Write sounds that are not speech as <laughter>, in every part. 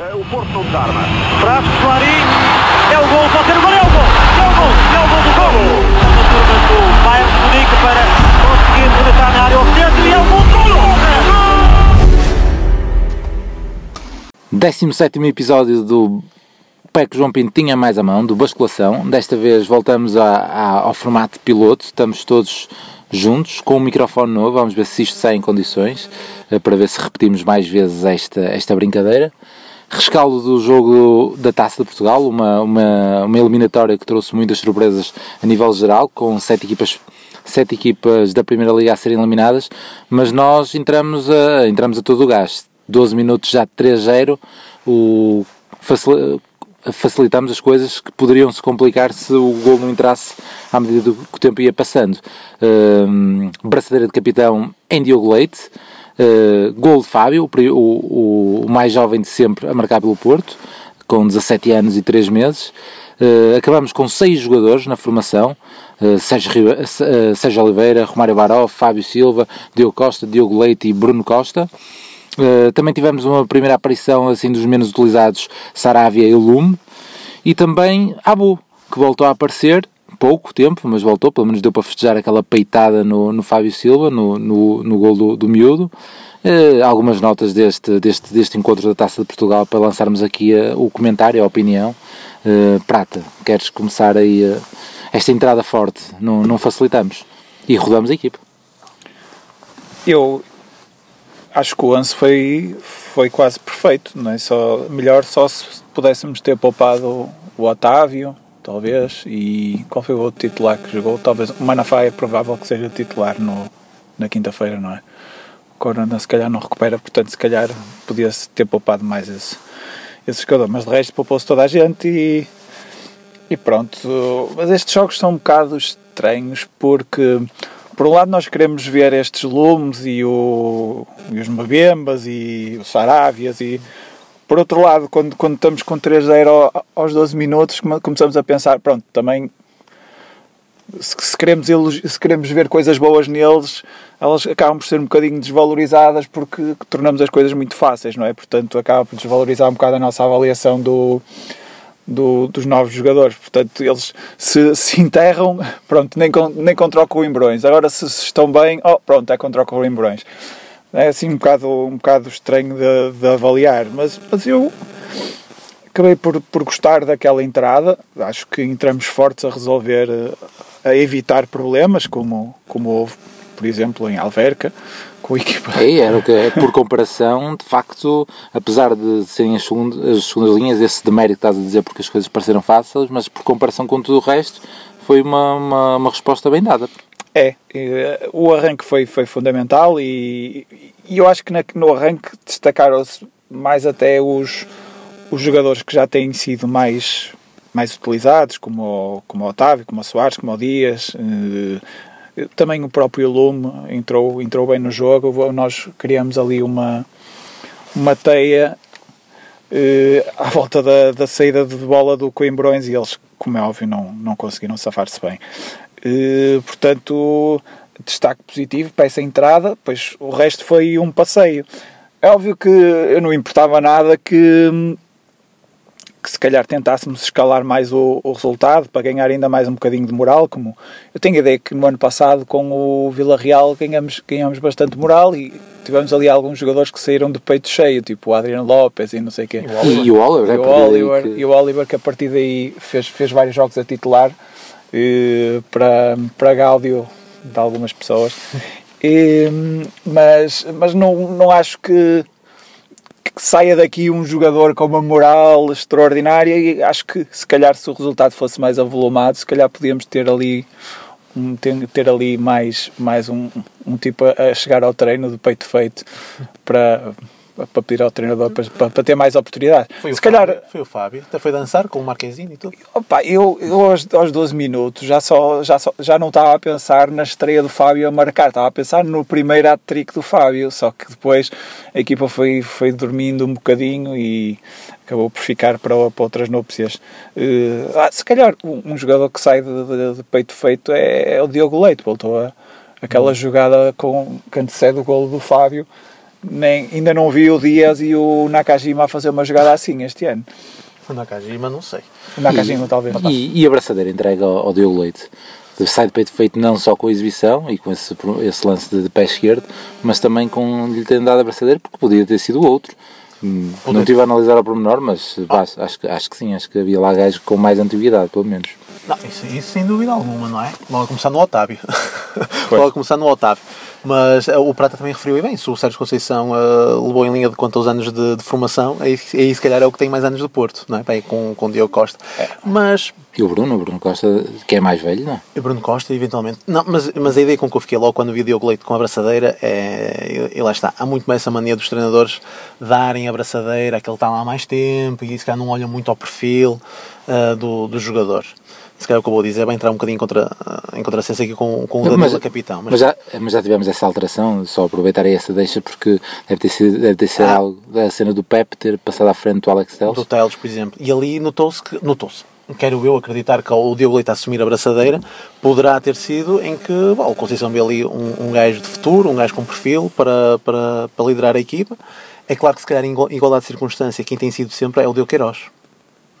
O Porto não desarma. Traz Clarim. É o gol. Pode ser o gol. É o gol. É o gol. É o gol do gol. A turma do Bayern de Munique para conseguir rematar na área oficial. E é o gol do gol. 17 episódio do PEC João Pinto tinha mais a mão, do Basculação. Desta vez voltamos a- a- ao formato de piloto, estamos todos juntos, com um microfone novo, vamos ver se isto sai em condições, eh, para ver se repetimos mais vezes esta, esta brincadeira. Rescaldo do jogo da Taça de Portugal, uma, uma, uma eliminatória que trouxe muitas surpresas a nível geral, com sete equipas sete equipas da Primeira Liga a serem eliminadas, mas nós entramos a, entramos a todo o gás. 12 minutos já de 3-0, o, facil- facilitamos as coisas que poderiam se complicar se o gol não entrasse à medida do que o tempo ia passando. Hum, braçadeira de capitão em Diogo Leite, uh, gol de Fábio, o o, mais jovem de sempre a marcar pelo Porto, com 17 anos e 3 meses. Uh, acabamos com 6 jogadores na formação: uh, Sérgio, uh, Sérgio Oliveira, Romário Baró, Fábio Silva, Diogo Costa, Diogo Leite e Bruno Costa. Também tivemos uma primeira aparição assim dos menos utilizados, Saravia e Lume. E também Abu, que voltou a aparecer, pouco tempo, mas voltou, pelo menos deu para festejar aquela peitada no, no Fábio Silva, no, no, no gol do, do miúdo. Eh, algumas notas deste, deste, deste encontro da Taça de Portugal para lançarmos aqui eh, o comentário, a opinião. Eh, Prata, queres começar aí eh, esta entrada forte? Não, não facilitamos. E rodamos a equipe. Eu acho que o 11 foi, foi quase perfeito, não é? Só, melhor só se pudéssemos ter poupado o Otávio, talvez, e qual foi o outro titular que jogou? Talvez o Manafá é provável que seja titular no, na quinta-feira, não é? O Corona se calhar não recupera, portanto se calhar podia-se ter poupado mais esse, esse jogador, mas de resto poupou-se toda a gente e, e pronto. Mas estes jogos são um bocado estranhos porque por um lado nós queremos ver estes lumes e, o, e os Mabembas e os Sarávias e por outro lado, quando, quando estamos com 3-0 ao- aos 12 minutos, come- começamos a pensar, pronto, também se, queremos, se queremos ver coisas boas neles, elas acabam por ser um bocadinho desvalorizadas porque tornamos as coisas muito fáceis, não é? Portanto, acaba por desvalorizar um bocado a nossa avaliação do, do- dos novos jogadores. Portanto, eles se, se enterram, <laughs> pronto, nem, nem contra o Coimbrões. Agora, se, se estão bem, oh, pronto, é contra o Coimbrões. É assim um bocado, um bocado estranho de, de avaliar, mas, mas eu acabei por, por gostar daquela entrada. Acho que entramos fortes a resolver, eh, a evitar problemas, como, como houve, por exemplo, em Alverca, com a equipa. É, era o que, por comparação, de facto, apesar de serem as segundas, as segundas linhas, esse demérito que estás a dizer porque as coisas pareceram fáceis, mas por comparação com tudo o resto, foi uma, uma, uma resposta bem dada. É, eh, o arranque foi, foi fundamental e, e eu acho que na- no arranque destacaram-se mais até os, os jogadores que já têm sido mais, mais utilizados, como como o Otávio, como o Soares, como o Dias. eh, Também o próprio Lume entrou, entrou bem no jogo. Nós criamos ali uma, uma teia eh, à volta da, da saída de bola do Coimbrões e eles, como é óbvio, não, não conseguiram safar-se bem. Eh, portanto, destaque positivo para essa entrada, pois o resto foi um passeio. É óbvio que eu não importava nada que, que se calhar tentássemos escalar mais o, o resultado para ganhar ainda mais um bocadinho de moral, como eu tenho a ideia que no ano passado com o Vila Real ganhamos, ganhamos bastante moral e tivemos ali alguns jogadores que saíram de peito cheio, tipo o Adriano Lopes e não sei o quê. E, e o Oliver, E o porque daí Oliver, que- e o Oliver que a partir daí fez, fez vários jogos a titular eh, para, para gáudio de algumas pessoas. <laughs> Mas mas não, não acho que, que saia daqui um jogador com uma moral extraordinária e acho que se calhar se o resultado fosse mais avolumado, se calhar podíamos ter ali um, ter, ter ali mais, mais um, um tipo a, a chegar ao treino de peito feito para, para pedir ao treinador para, para, ter mais oportunidades. Foi, se o calhar Fábio, foi o Fábio. Até foi dançar com o Marquezinho e tudo. Opa, eu, eu aos, aos 12 minutos já, só, já, só, já não estava a pensar na estreia do Fábio a marcar, estava a pensar no primeiro hat-trick do Fábio, só que depois a equipa foi, foi dormindo um bocadinho e acabou por ficar para, para outras núpcias. Eh, ah, se calhar um, um jogador que sai de, de- de peito feito é, é o Diogo Leite, voltou a aquela jogada com, que antecede o golo do Fábio nem, ainda não vi o Dias e o Nakajima a fazer uma jogada assim este ano. O Nakajima, não sei. O Nakajima, talvez. E, e a braçadeira entregue ao, ao Diogo Leite. Sai de peito feito não só com a exibição e com esse, esse lance de, de pé esquerdo, mas também com lhe terem dado a braçadeira, porque podia ter sido outro. Hum, Não estive a analisar ao pormenor, mas pá, acho, que- acho que sim, acho que havia lá gajos com mais antiguidade, pelo menos. Não, isso, isso sem dúvida alguma, não é? Logo a começar no Otávio. <laughs> Logo a começar no Otávio. Mas eh, o Prata também referiu e bem, se o Sérgio Conceição eh, levou em linha de conta os anos de, de formação, aí, aí se calhar é o que tem mais anos de Porto, não é? Bem, com, com o Diogo Costa. Mas E o Bruno, o Bruno Costa, que é mais velho, não é? E Bruno Costa, eventualmente. Não, mas, mas a ideia com que eu fiquei logo quando vi o Diogo Leite com a abraçadeira é. E lá está. Há muito mais essa mania dos treinadores darem a abraçadeira, aquele está lá há mais tempo e se calhar não olham muito ao perfil ah, do, do jogador. Se calhar o que eu vou dizer vai entrar um bocadinho em contra, em contrassenso aqui com, com o Danilo a capitão. mas, já, mas já tivemos essa alteração, só aproveitar essa deixa, porque deve ter sido, deve ter sido Ah. algo da cena do Pep ter passado à frente do Alex Telles. do Teles, por exemplo. E ali notou-se que. Notou-se. Quero eu acreditar que o Diogo Leite a assumir a braçadeira poderá ter sido em que bom, o Conceição vê ali um, um gajo de futuro, um gajo com perfil para, para, para liderar a equipa. É claro que se calhar em igual- igualdade de circunstância quem tem sido sempre é o Diogo Queiroz.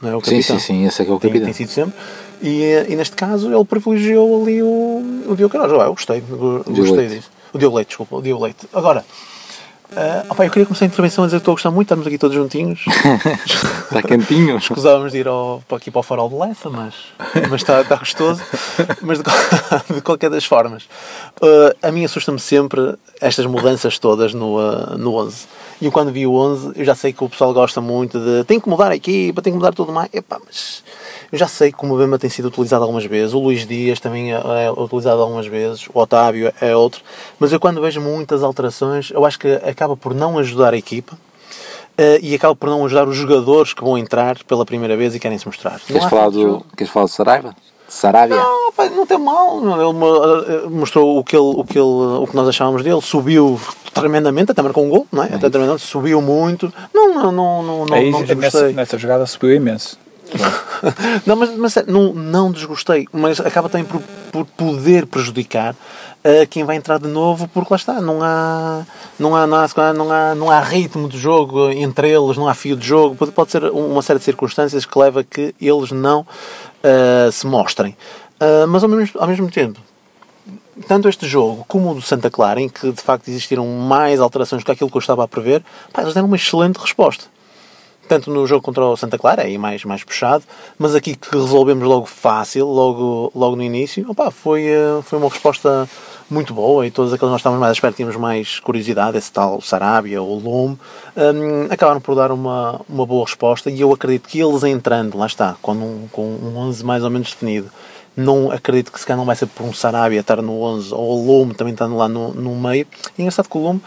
Não é o Sim, capitão. sim, sim, esse é que é o Tem, capitão. tem sido sempre. E, eh, e neste caso ele privilegiou ali o, o Diogo Queiroz. Ah, Eu gostei, eu gostei Leite. disso. O Diogo Leite, desculpa, o Diogo Leite. Agora, ah, opá, eu queria começar a intervenção a dizer que estou a gostar muito, estamos aqui todos juntinhos. <laughs> Está quentinho. Escusávamos de ir ao, aqui para o farol de Lessa, mas, mas está, está gostoso. Mas de, <laughs> de qualquer das formas, uh, a mim assusta-me sempre estas mudanças todas no, uh, no 11. E eu quando vi o 11, eu já sei que o pessoal gosta muito de tem que mudar a equipa, tem que mudar tudo mais. Epá, mas eu já sei que o Mbemba tem sido utilizado algumas vezes, o Luís Dias também é, é utilizado algumas vezes, o Otávio é outro. Mas eu quando vejo muitas alterações, eu acho que acaba por não ajudar a equipa. Uh, e acaba por não ajudar os jogadores que vão entrar pela primeira vez e querem se mostrar. Queres falar, do, queres falar do Saraiva? Sarabia? Não, não tem mal. Ele eh, mostrou o que, ele, o, que ele, o que nós achávamos dele. Subiu tremendamente, até marcou um gol, não é? Até tremendamente, subiu muito. Não, não, não, não, não, Aí, não nessa, desgostei. nessa jogada subiu imenso. <laughs> não, mas, mas é, não, não desgostei. Mas acaba também por, por poder prejudicar a quem vai entrar de novo, porque lá está, não há, não há, não há, não há, não há ritmo de jogo entre eles, não há fio de jogo. Pode, pode ser uma série de circunstâncias que leva a que eles não ah, se mostrem. Ah, mas ao mesmo, ao mesmo tempo, tanto este jogo como o do Santa Clara, em que de facto existiram mais alterações do que aquilo que eu estava a prever, pá, eles deram uma excelente resposta. Tanto no jogo contra o Santa Clara, aí mais, mais puxado, mas aqui que resolvemos logo fácil, logo, logo no início, opá, foi, foi uma resposta muito boa e todos aqueles que nós estávamos mais à espera, tínhamos mais curiosidade, esse tal Sarabia ou Lume, hum, acabaram por dar uma, uma boa resposta e eu acredito que eles entrando, lá está, com um, com um 11 mais ou menos definido, não acredito que se calhar não vai ser por um Sarabia estar no 11 ou o Lume também estando lá no, no meio. E engraçado que o Lume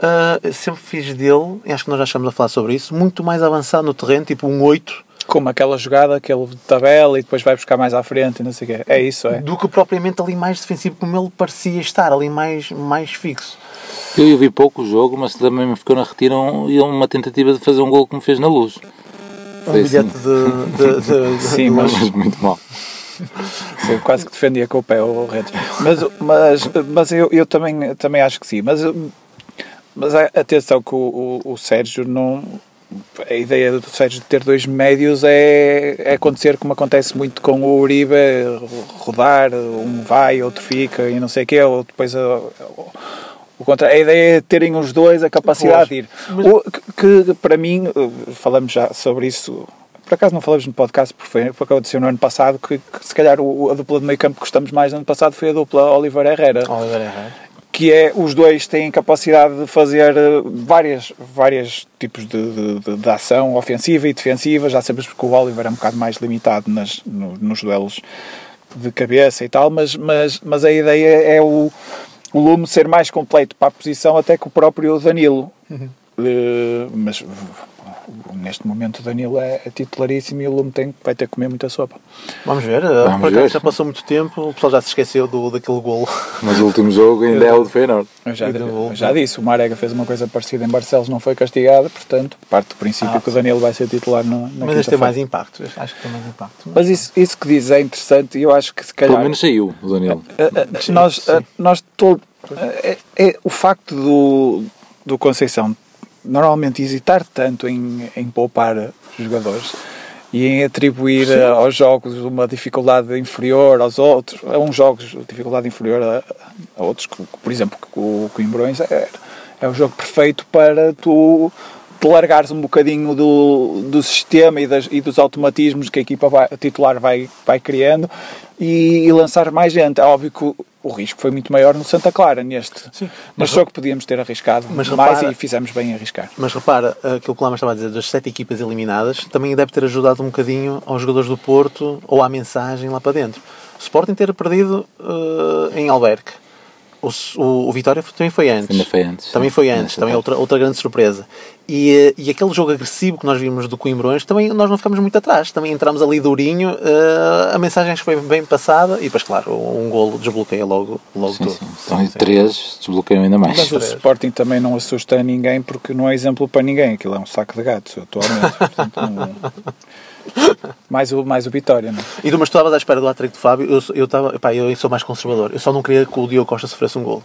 ah, sempre fiz dele, acho que nós já estamos a falar sobre isso, muito mais avançado no terreno, tipo um 8, Como aquela jogada que ele tabela e depois vai buscar mais à frente e não sei o quê. É isso, é. do que propriamente ali mais defensivo, como ele parecia estar, ali mais, mais fixo. Eu, vi pouco o jogo, mas também me ficou na retira um, e uma tentativa de fazer um gol que me fez na luz. Um Foi bilhete assim. de, de, de, <laughs> de- Sim, de- mas- Mas muito mal. Eu quase que defendia com o pé o Redes. Mas, mas, mas eu, eu também, também acho que sim. Mas, mas atenção que o, o, o Sérgio não. A ideia do Sérgio de ter dois médios é, é acontecer como acontece muito com o Uribe, rodar, um vai, outro fica e não sei o quê, ou depois a, o contra, a ideia é terem os dois a capacidade de ir. O, que, que, para mim, falamos já sobre isso por acaso não falamos no podcast porque foi porque aconteceu no ano passado que, que se calhar o, a dupla de meio campo que gostamos mais no ano passado foi a dupla Oliver Herrera Oliver Herrera. Que é os dois têm capacidade de fazer eh, várias vários tipos de, de, de- ação ofensiva e defensiva. Já sabemos que o Oliver é um bocado mais limitado nas, no- nos duelos de cabeça e tal mas, mas, mas a ideia é o, o Lume ser mais completo para a posição até que o próprio Danilo. Eh, mas neste momento o Danilo é, é titularíssimo e o Lume tem, vai ter que comer muita sopa Vamos ver, Vamos por acaso já passou muito tempo, o pessoal já se esqueceu do, daquele golo. Mas o último jogo ainda é o de Feyenoord. Eu já, eu já disse, o Marega fez uma coisa parecida em Barcelos, não foi castigado, portanto, parte do princípio Ah, que o Danilo vai ser titular na, na Mas este tem mais impacto, acho que tem mais impacto. Mas isso, isso que diz é interessante e eu acho que se calhar... Pelo menos saiu o Danilo. Eh, eh, nós, eh, nós todo, eh, é, é o facto do, do Conceição normalmente hesitar tanto em, em poupar jogadores e em atribuir Sim. aos jogos uma dificuldade inferior aos outros, a uns jogos dificuldade inferior a, a outros, por exemplo, o Coimbrões é, é o jogo perfeito para tu te largares um bocadinho do, do sistema e, das, e dos automatismos que a equipa vai, a titular vai, vai criando e, e, lançar mais gente. É óbvio que o, risco foi muito maior no Santa Clara neste. Sim, mas só que podíamos ter arriscado mas mais repara, e fizemos bem em arriscar. Mas repara, aquilo que o Lama estava a dizer, das sete equipas eliminadas, também deve ter ajudado um bocadinho aos jogadores do Porto ou à mensagem lá para dentro. O Sporting ter perdido uh, em Alberque o, o, o, Vitória também foi antes. Também foi antes. Também foi antes, também é outra, outra grande surpresa. E, eh, e aquele jogo agressivo que nós vimos do Coimbrões, também nós não ficamos muito atrás. Também entramos ali durinho, uh, a mensagem foi bem passada e depois, claro, um golo desbloqueia logo, logo sim, tudo. Sim. Então, sim, três desbloqueiam ainda mais. Mas o Sporting também não assusta ninguém porque não é exemplo para ninguém. Aquilo é um saco de gatos atualmente. <laughs> Portanto, não... mais, o, mais o Vitória, não é? E mas tu estavas à espera do hat-trick de Fábio, eu, eu, estava, pá, eu sou mais conservador. Eu só não queria que o Diogo Costa sofresse um gol.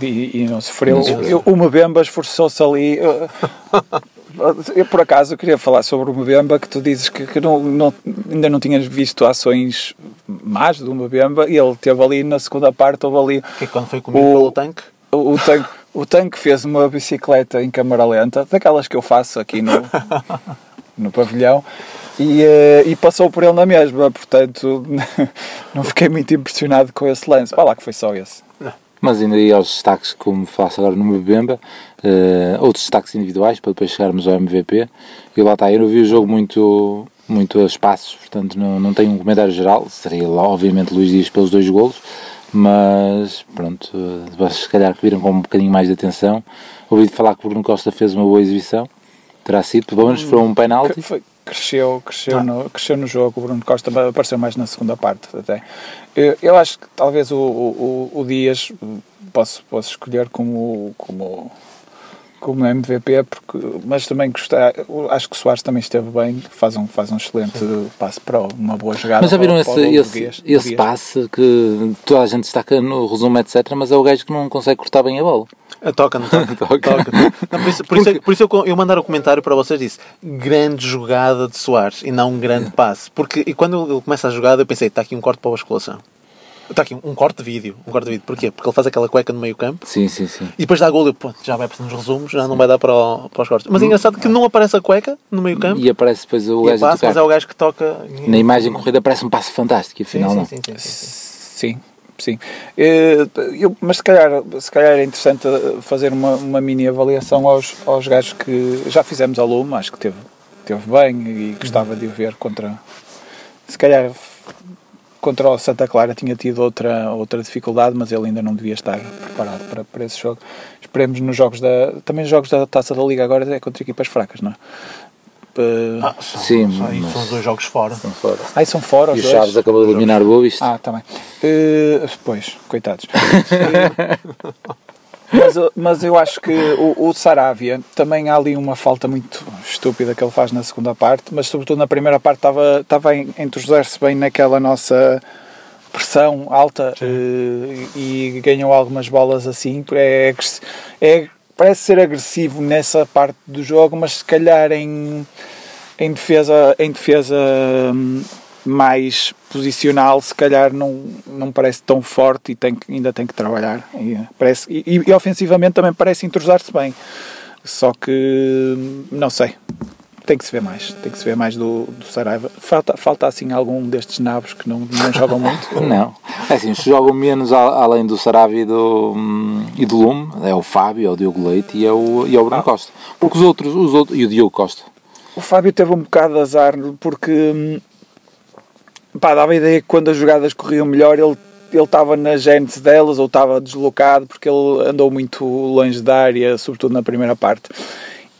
E, e, não sofreu. Não sofreu. o Mbemba esforçou-se ali. <laughs> Eu, por acaso, queria falar sobre o Mbemba, que tu dizes que, que não, não, ainda não tinhas visto ações más do Mbemba, e ele teve ali na segunda parte, houve ali... Que quando foi comigo o, pelo tanque? O, o tanque? O tanque fez uma bicicleta em câmara lenta, daquelas que eu faço aqui no, <laughs> no pavilhão e, uh, e, passou por ele na mesma, portanto <laughs> não fiquei muito impressionado com esse lance. Olha lá que foi só esse. Mas ainda aí aos destaques, como faço agora no Mbemba, uh, outros destaques individuais para depois chegarmos ao MVP. E lá está, eu não vi o jogo muito, muito a espaços, portanto não, não tenho um comentário geral. Seria lá, obviamente, Luís Dias pelos dois golos, mas pronto, uh, se calhar que viram com um bocadinho mais de atenção. Ouvi falar que Bruno Costa fez uma boa exibição terá sido, pelo menos foi um penalti. Foi, cresceu, cresceu, ah. no, cresceu no jogo, o Bruno Costa apareceu mais na segunda parte até. Eu, eu acho que talvez o, o, o Dias posso, posso escolher como, como como MVP, porque, mas também gostar, acho que o Soares também esteve bem, faz um, faz um excelente Sim. passe para uma boa jogada. Mas já viram esse, esse, esse passe que toda a gente destaca no resumo, etc., mas é o gajo que não consegue cortar bem a bola. Ah, toca, não toca. <laughs> toca. toca. Não, por isso, por, isso, por isso eu, eu mandar o um comentário para vocês disse grande jogada de Soares e não um grande passe. Porque e quando ele começa a jogada eu pensei, está aqui um corte para a basculação. Está aqui um corte de vídeo. Um corte de vídeo. Porquê? Porque ele faz aquela cueca no meio campo. Sim, sim, sim. E depois dá gol e pô, já vai nos resumos, já não vai dar para, o, para os cortes. Mas é engraçado que não aparece a cueca no meio campo. E aparece depois o gajo passa, Mas é o gajo que toca. Na imagem corrida aparece um passo fantástico afinal sim, não. Sim, sim, sim. sim. sim. Eh, eu, mas se calhar, se calhar é interessante fazer uma, uma mini avaliação aos, aos gajos que já fizemos ao Lume, acho que teve, teve bem e gostava de o ver contra. Se calhar contra o Santa Clara tinha tido outra, outra dificuldade, mas ele ainda não devia estar preparado para, para esse jogo. Esperemos nos jogos da. Também os jogos da taça da Liga agora é contra equipas fracas, não é? Uh, ah, são, Sim, são, mas... são dois jogos fora. São fora. Ah, são fora os e dois? o Chaves acabou de eliminar o Boa Ah, está bem. Uh, pois, coitados. <laughs> mas, mas eu acho que o, o Saravia também há ali uma falta muito estúpida que ele faz na segunda parte, mas sobretudo na primeira parte estava, estava a introduzir-se bem naquela nossa pressão alta uh, e ganhou algumas bolas assim. É, é, parece ser agressivo nessa parte do jogo, mas se calhar em, em defesa, em defesa hum, mais posicional, se calhar não, não parece tão forte e tem, ainda tem que trabalhar. E, parece, e, e ofensivamente também parece entrosar-se bem. Só que não sei. Tem que se ver mais, tem que se ver mais do, do Saraiva. Falta, falta assim algum destes nabos que não, não jogam muito? <laughs> não. É assim, os jogam menos além do Saraiva e do, e do Lume, é o Fábio, é o Diogo Leite e é o, e é o Bruno ah. Costa. Porque os outros, os outros, e o Diogo Costa. O Fábio teve um bocado de azar porque hum, pá, dava a ideia que quando as jogadas corriam melhor ele ele estava na gênese delas ou estava deslocado porque ele andou muito longe da área, sobretudo na primeira parte.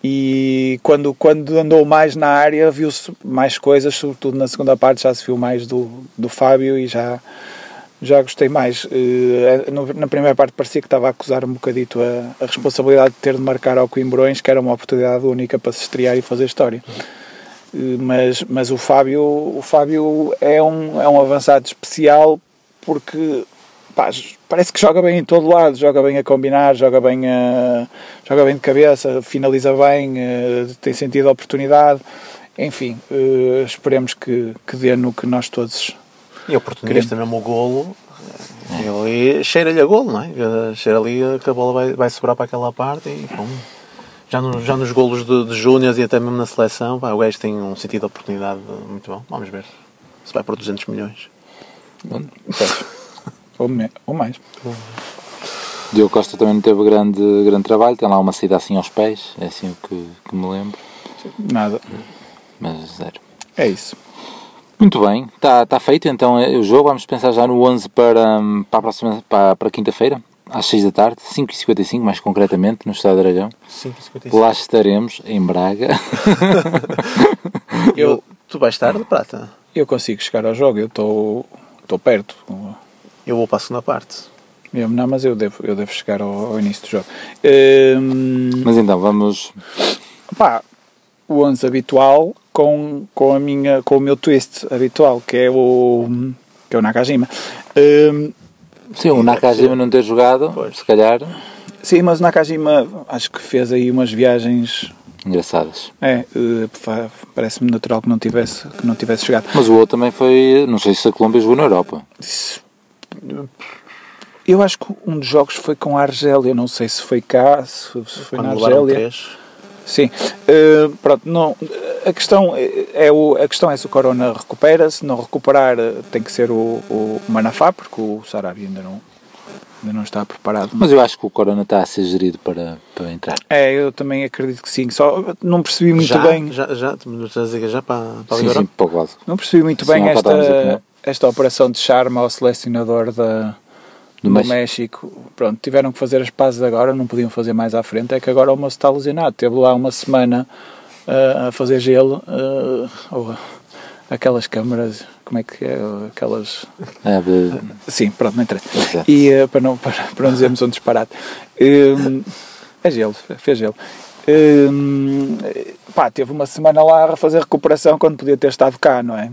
E quando, quando andou mais na área, viu-se mais coisas, sobretudo na segunda parte, já se viu mais do, do Fábio e já, já gostei mais. Eh, na primeira parte parecia que estava a acusar um bocadito a, a responsabilidade de ter de marcar ao Coimbrões, que era uma oportunidade única para se estrear e fazer história mas, mas o Fábio, o Fábio é, um, é um avançado especial porque pá, parece que joga bem em todo lado, joga bem a combinar, joga bem, a, joga bem de cabeça, finaliza bem, eh, tem sentido a oportunidade. Enfim, eh, esperemos que, que dê no que nós todos. E oportunista mesmo o golo, ele cheira-lhe a golo, não é? Cheira ali que a bola vai, vai sobrar para aquela parte e pum. Já, no, já nos golos de, de Júniors e até mesmo na seleção, pá, o gajo tem um sentido de oportunidade muito bom. Vamos ver se vai por 200 milhões. Ou, me- ou mais. Diogo Costa também não teve grande, grande trabalho, tem lá uma saída assim aos pés, é assim o que, que me lembro, Nada. mas zero. É isso. Muito bem, está tá feito então é o jogo. Vamos pensar já no 11 para, hum, para a próxima para, para quinta-feira, às 6 da tarde, 5h55 mais concretamente, no Estado de Dragão. 5,55. Lá estaremos, em Braga. <laughs> Eu, Tu vais estar de prata. eu consigo chegar ao jogo, eu estou estou perto. Eu vou para a segunda parte. Mesmo não, mas eu devo, eu devo chegar ao, ao início do jogo. Hum, Mas então, vamos. pá, o 11 habitual com, com, a minha, com o meu twist habitual, que é o, que é o Nakajima. Hum, Sim, o Nakajima não ter jogado, se calhar, sim, mas o Nakajima acho que fez aí umas viagens. engraçadas. É, eh, parece-me natural que não tivesse, que não tivesse chegado. Mas o outro também foi. Não sei se a Colômbia jogou na Europa. Eu acho que um dos jogos foi com a Argélia, não sei se foi cá, se, se foi na Quando levaram Argélia. três. Sim, Eh, pronto, não, a, questão é, é o, a questão é se o Corona recupera, se não recuperar eh, tem que ser o, o Manafá, porque o Sarabia ainda não, ainda não está preparado. Mas eu acho que o Corona está a ser gerido para, para entrar. É, eu também acredito que sim, só não percebi muito já, bem, Já, já, dizer já para, para a Sim, sim, para o não percebi muito Sim, bem é esta, não. esta operação de charme ao selecionador da, Do México. México. Pronto, tiveram que fazer as pazes agora, não podiam fazer mais à frente, é que agora o moço está lesionado, teve lá uma semana ah, a fazer gelo, ah, ou aquelas câmaras, como é que é, aquelas... É, de- Sim, pronto, não interessa. Exato. E eh, para, não, para, para não dizermos um disparate. Hum, é gelo, fez gelo. Pá, teve uma semana lá a fazer recuperação quando podia ter estado cá, não é?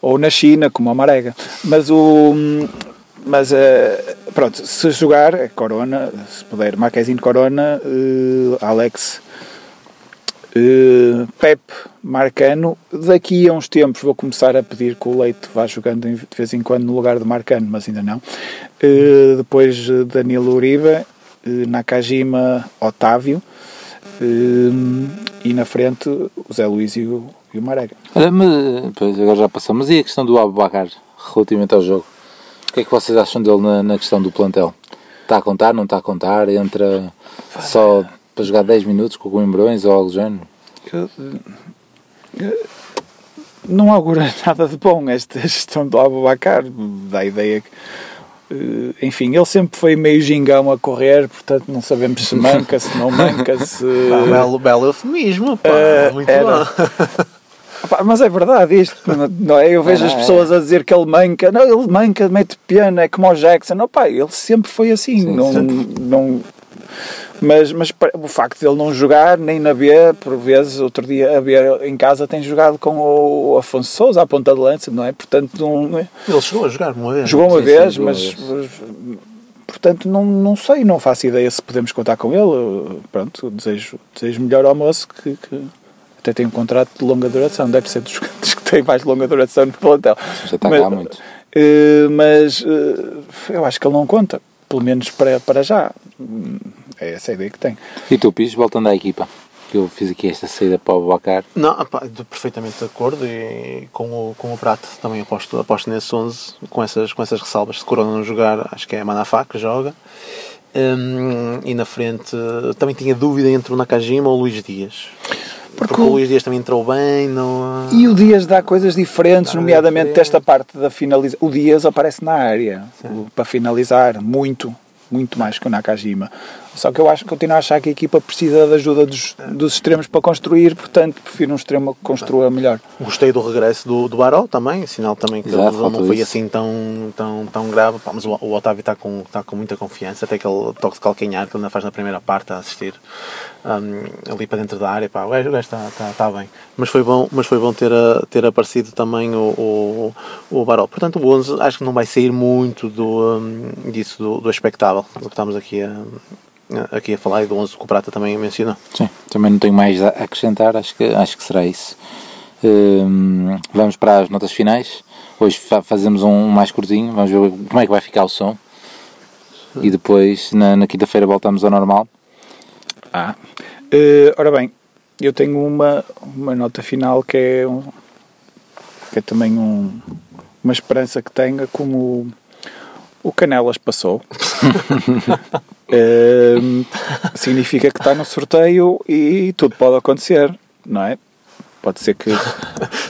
Ou na China, como a Marega. Mas o. Mas eh, pronto, se jogar, é Corona, se puder, Marquezinho Corona, eh, Alex Uh, Marcano, daqui a uns tempos vou começar a pedir que o Leite vá jogando de vez em quando no lugar de Marcano, mas ainda não. Uh, depois uh, Danilo Uribe, uh, Nakajima Otávio uh, e na frente o Zé Luís e o, e o Marega. Olha, mas, pois, agora já passamos. E a questão do Abubacar, relativamente ao jogo? O que é que vocês acham dele na, na questão do plantel? Está a contar, não está a contar? Entra só para jogar 10 minutos com o Coimbrões ou algo do género? Eu, uh, não augura <laughs> nada de bom esta gestão do Abubacar, dá a ideia que uh, enfim, ele sempre foi meio gingão a correr, portanto não sabemos se manca, se não manca, <laughs> se... Pá, belo, belo eufemismo, pá, Eh, muito era. bom. <laughs> Pá, mas é verdade isto, não- é? Eu vejo Não, as é. pessoas a dizer que ele manca, não, ele manca, mete piano, é como o Jackson, não, pá, ele sempre foi assim, Sim, não, sim. não, mas, mas o facto de ele não jogar, nem na B, por vezes, outro dia a B em casa tem jogado com o Afonso Souza à ponta de lança, não é? Portanto, não, Ele chegou a jogar uma vez. jogou uma Sim, vez, sim, jogou mas, uma mas, portanto não, não sei, não faço ideia se podemos contar com ele. Pronto, desejo, desejo melhor ao moço que, que até tem um contrato de longa duração, deve ser dos <laughs> jogadores que têm mais longa duração no plantel. Já está Mas- cá muito. Eh, mas eh, eu acho que ele não conta, pelo menos para, para já. É essa a ideia que tem. E tu, Pis, voltando à equipa, que eu fiz aqui esta saída para o Abubacar. Não, de- perfeitamente de acordo e com o, com o Prato também aposto, aposto nesse 11 com essas, com essas ressalvas. Se Corona não jogar, acho que é a Manafá que joga. Hum, e na frente também tinha dúvida entre o Nakajima ou o Luís Dias. Porque, Porque o Luís Dias também entrou bem. No... E o Dias dá coisas diferentes, Dá nomeadamente diferente. desta parte da finalização. O Dias aparece na área o- para finalizar, muito, muito mais que o Nakajima. Só que eu acho, continuo a achar que a equipa precisa da ajuda dos, dos extremos para construir, portanto prefiro um extremo que construa melhor. Gostei do regresso do, do Baró também, sinal também que Exato, a lesão não foi isso. assim tão, tão, tão grave. Pá, mas o, o Otávio está com, está com muita confiança, até aquele toque de calcanhar que ele ainda faz na primeira parte a assistir hum, ali para dentro da área. Pá, o gajo, o gajo está, está, está bem. Mas foi bom, mas foi bom ter, a- ter aparecido também o, o, o Baró. Portanto, o 11 acho que não vai sair muito do, hum, disso, do, do expectável, do que estamos aqui a, aqui a falar e do 11 que o Prata também mencionou. Sim, também não tenho mais a acrescentar, acho que, acho que será isso. Hum, vamos para as notas finais. Hoje fa- fazemos um mais curtinho, vamos ver como é que vai ficar o som. E depois, na, na quinta-feira, voltamos ao normal. Ah. Eh, ora bem, eu tenho uma, uma nota final que é, um, que é também um, uma esperança que tenha como o Canelas passou. <laughs> Eh, significa que está no sorteio e tudo pode acontecer, não é? Pode ser que,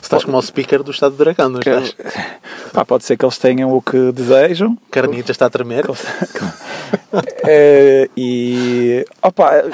Estás como o speaker do Estado de Dragão, não estás? pá, pode ser que eles tenham o que desejam Carnita está a tremer. <laughs> Eh, e opa,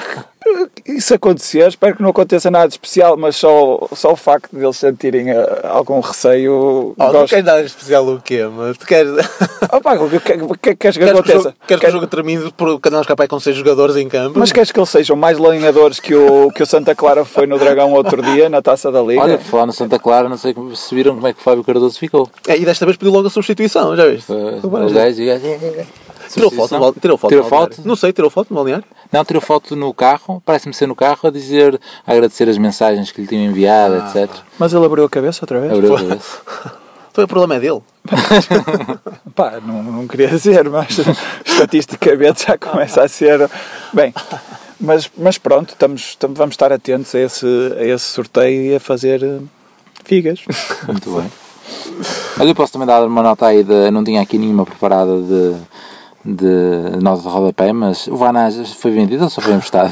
isso acontecer, espero que não aconteça nada de especial, mas só, só o facto de eles sentirem eh, algum receio. Oh, não gosto- queres nada especial o quê? Mas tu queres, <laughs> Opa, o que, que, que queres que que, aconteça? jogo, queres que o jogo termine por o Canal Escapé com seis jogadores em campo? Mas queres que eles sejam mais lenhadores que o, que o Santa Clara foi no Dragão outro dia, na taça da Liga? Olha, por falar no Santa Clara, não sei como- se viram como é que o Fábio Cardoso ficou. É, e desta vez pediu logo a substituição, já viste? Uh, O o gajo, o gajo- Tirou foto, tirou foto. Tirou foto? Não sei, tirou foto no balneário. Não, tirou foto no carro, parece-me ser no carro, a dizer, a agradecer as mensagens que lhe tinham enviado, Ah, etc. Mas ele abriu a cabeça outra vez? Abriu a cabeça. <laughs> Foi o problema é dele. <laughs> Pá, não, não queria dizer, mas <laughs> estatisticamente já começa a ser. Bem, mas, mas pronto, estamos, estamos- vamos estar atentos a esse, a esse sorteio e a fazer eh, figas. Muito bem. Mas eu posso também dar uma nota aí de. Não tinha aqui nenhuma preparada de, de nota de rodapé, mas o Vanage foi vendido ou só foi emprestado?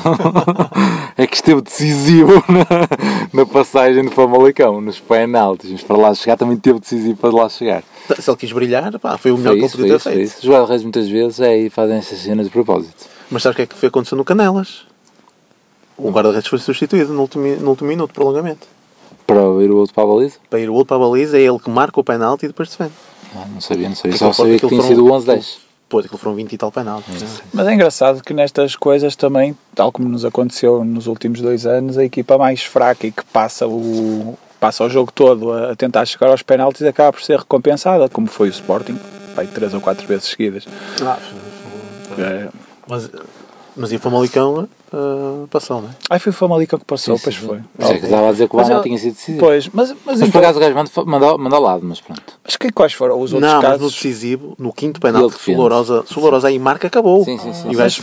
<laughs> é que esteve decisivo <laughs> na, na passagem do Famalicão, nos penaltis. Mas para lá chegar também teve decisivo para lá chegar. Se ele quis brilhar, pá, foi o melhor Foi que ele isso, podia ter isso, feito. isso. Os guarda-redes muitas vezes é e fazem essas cenas de propósito. Mas sabes o que é que foi acontecendo no Canelas? O guarda-redes foi substituído no último, no último minuto, prolongamento. Para ir o outro para a baliza? Para ir o outro para a baliza, é ele que marca o penalti e depois defende. Ah, não sabia, não sabia. Só sabia que tinha sido o 11-10. Pois, aquilo foram 20 e tal penaltis. né? Mas é engraçado que nestas coisas também, tal como nos aconteceu nos últimos dois anos, a equipa mais fraca e que passa o, passa o jogo todo a, a tentar chegar aos penaltis acaba por ser recompensada, como foi o Sporting, vai três ou quatro vezes seguidas. Ah, É, mas, mas e o Famalicão ah, passou, não é? Ai, foi o Famalicão que passou, Sim, pois sim, foi. Mas é que estava a dizer que o eu- tinha sido decisivo. Pois, mas, mas, Mas por então, acaso o gajo mandou, mandou, mandou ao lado, mas pronto. mas que, quais foram os outros não, mas no casos? decisivo, no quinto penalti, se o Lourosa, se o Lourosa aí marca, acabou. Sim, sim, sim. E o gajo.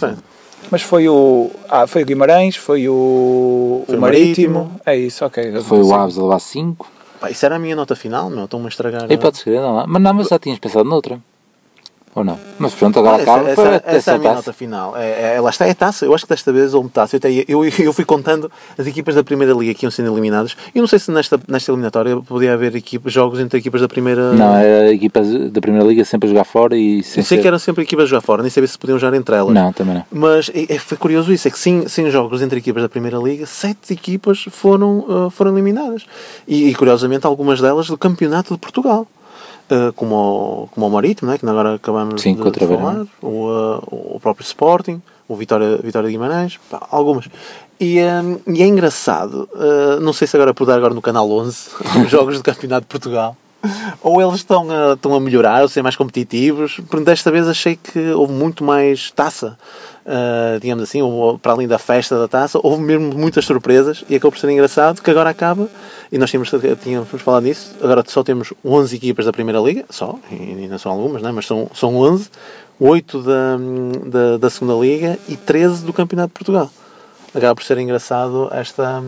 Mas foi o. Ah, foi o Guimarães, foi o, Foi o Marítimo. Marítimo. É isso, ok. Foi o. Aves a levar 5. Pá, isso era a minha nota final, meu. Estão-me a estragar. Aí pode ser, não lá. Mas não, mas já tinhas pensado noutra. Ou não? Mas pronto, agora Olha, acaba. essa, essa, essa é a minha taça. nota final. É, é, lá está, é taça. Eu acho que desta vez houve taça. Eu, até- eu, eu fui contando as equipas da Primeira Liga que iam sendo eliminadas. E não sei se nesta, nesta eliminatória podia haver equipas, jogos entre equipas da Primeira Não, era equipas da Primeira Liga sempre a jogar fora e sem Eu sei ser- que eram sempre equipas a jogar fora, nem sabia se podiam jogar entre elas. Não, também não. Mas é, é- foi curioso isso, é que sem, sem jogos entre equipas da Primeira Liga, sete equipas foram, ah, foram eliminadas. E, e, curiosamente algumas delas do Campeonato de Portugal. Ah, como, o, como o Marítimo, né, que agora acabamos Sim, de, de falar, o, ah, o próprio Sporting, o Vitória, Vitória de Guimarães, pá, algumas. E, ah, e é engraçado, ah, não sei se agora por dar agora no canal 11, <laughs> os jogos do Campeonato de Portugal, <laughs> ou eles estão a, estão a melhorar, ou ser mais competitivos, desta vez achei que houve muito mais taça, ah, digamos assim, para além da festa da taça, houve mesmo muitas surpresas e acabou por ser engraçado que agora acaba, e nós tínhamos, tínhamos falado nisso, agora só temos 11 equipas da Primeira Liga, só, e ainda são algumas, né? mas são, são 11, 8 da, da, da Segunda Liga e 13 do Campeonato de Portugal. Acaba por ser engraçado esta,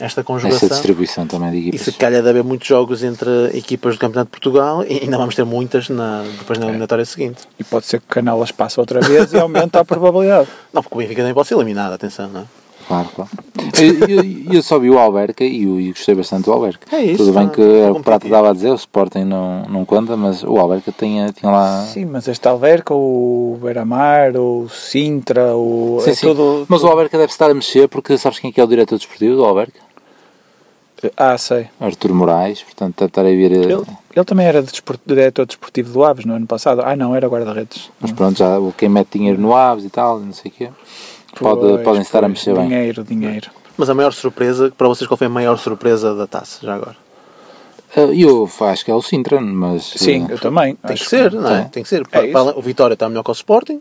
esta conjugação. Essa distribuição também de E equipas. se calhar deve haver muitos jogos entre equipas do Campeonato de Portugal e ainda vamos ter muitas na, depois na eliminatória seguinte. E pode ser que o Canelas passe outra vez e aumenta a probabilidade. Não, porque o Benfica também pode ser eliminado, atenção, não é? Claro, claro. Eu, eu- eu só vi o Alberca e, o- e gostei bastante do Alberca. É isso, Tudo bem que o Prata competitivo. estava a dizer, o Sporting não, não conta, mas o Alberca tinha, tinha lá. Sim, mas este Alverca, o Beira-Mar, o Sintra, o. Sim, é sim. tudo. Mas o Alberca deve estar a mexer porque sabes quem é que é o diretor desportivo do Alberca? Ah, sei. Artur Moraes, portanto deve estar a vir. Ele, ele também era diretor desportivo do Aves no ano passado. Ah, não, era guarda-redes. Mas pronto, já quem mete dinheiro no Aves e tal, não sei o quê. Pode, Pois, podem estar a mexer bem. Dinheiro, dinheiro. Mas a maior surpresa, para vocês, qual foi a maior surpresa da taça, já agora? Ah, Eu acho que é o Sintra, mas. Sim, eh, eu também. Tem que ser, não é? tem. Tem que ser. É o Vitória está melhor que o Sporting,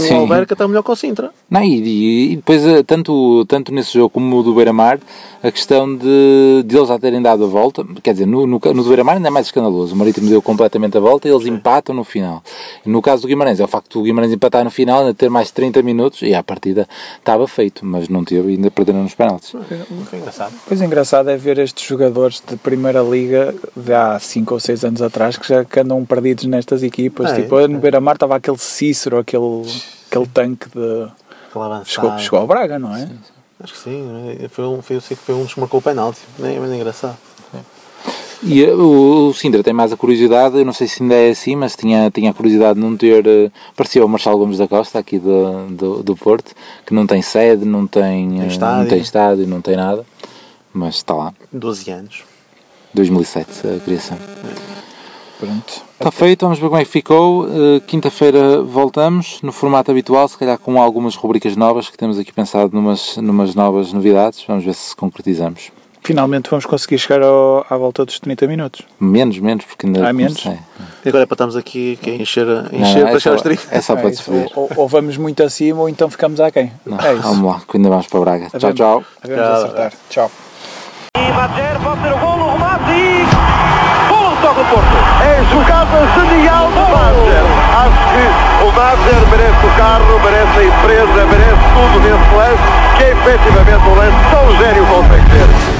o. Alberca está melhor que o Sintra. Não, e, e- depois, eh, tanto, tanto nesse jogo como o do Beira-Mar, a questão de, de eles já terem dado a volta, quer dizer, no, no, no do Beira-Mar ainda é mais escandaloso. O Marítimo deu completamente a volta e eles empatam no final. No caso do Guimarães, é o facto do Guimarães empatar no final, ainda ter mais de 30 minutos, e a partida estava feito, mas não teve, e ainda perderam nos penaltis. Engraçado. Coisa engraçada é ver estes jogadores de Primeira Liga de há 5 ou 6 anos atrás que já que andam perdidos nestas equipas. É, tipo, no Beira-Mar estava aquele Cícero, aquele, aquele tanque de. Chegou, chegou ao Braga, não é? Acho que sim. é, Foi um, foi, eu sei que foi um dos que marcou o penalti. É bem engraçado. E eh, o, o Sintra tem mais a curiosidade, eu não sei se ainda é assim, mas tinha, tinha a curiosidade de não ter. eh, Parecia o Marcelo Gomes da Costa, aqui do, do, do Porto, que não tem sede, não tem, eh, estádio. não tem estádio, não tem nada, mas está lá. 12 anos. 2007, a criação. Pronto. Está feito, vamos ver como é que ficou. Eh, Quinta-feira voltamos, no formato habitual, se calhar com algumas rubricas novas, que temos aqui pensado numas, numas novas novidades. Vamos ver se concretizamos. Finalmente vamos conseguir chegar ao- à volta dos 30 minutos. Menos, menos, porque ainda Ah, menos? E agora é para estarmos aqui é encher, Não, encher não, para é, chegar aos só, 30. é só para É ou, ou vamos muito acima ou então ficamos aquém. Não, é isso. Vamos lá, que ainda vamos para Braga. Tchau, tchau. Vamos Tchau. acertar. Tchau. E Madger pode ser o golo, o remate e. Golo do Porto. É jogada genial do Madger. Acho que o Madger merece o carro, merece a empresa, merece tudo nesse lance, que é efetivamente um lance tão gênio consegue ser.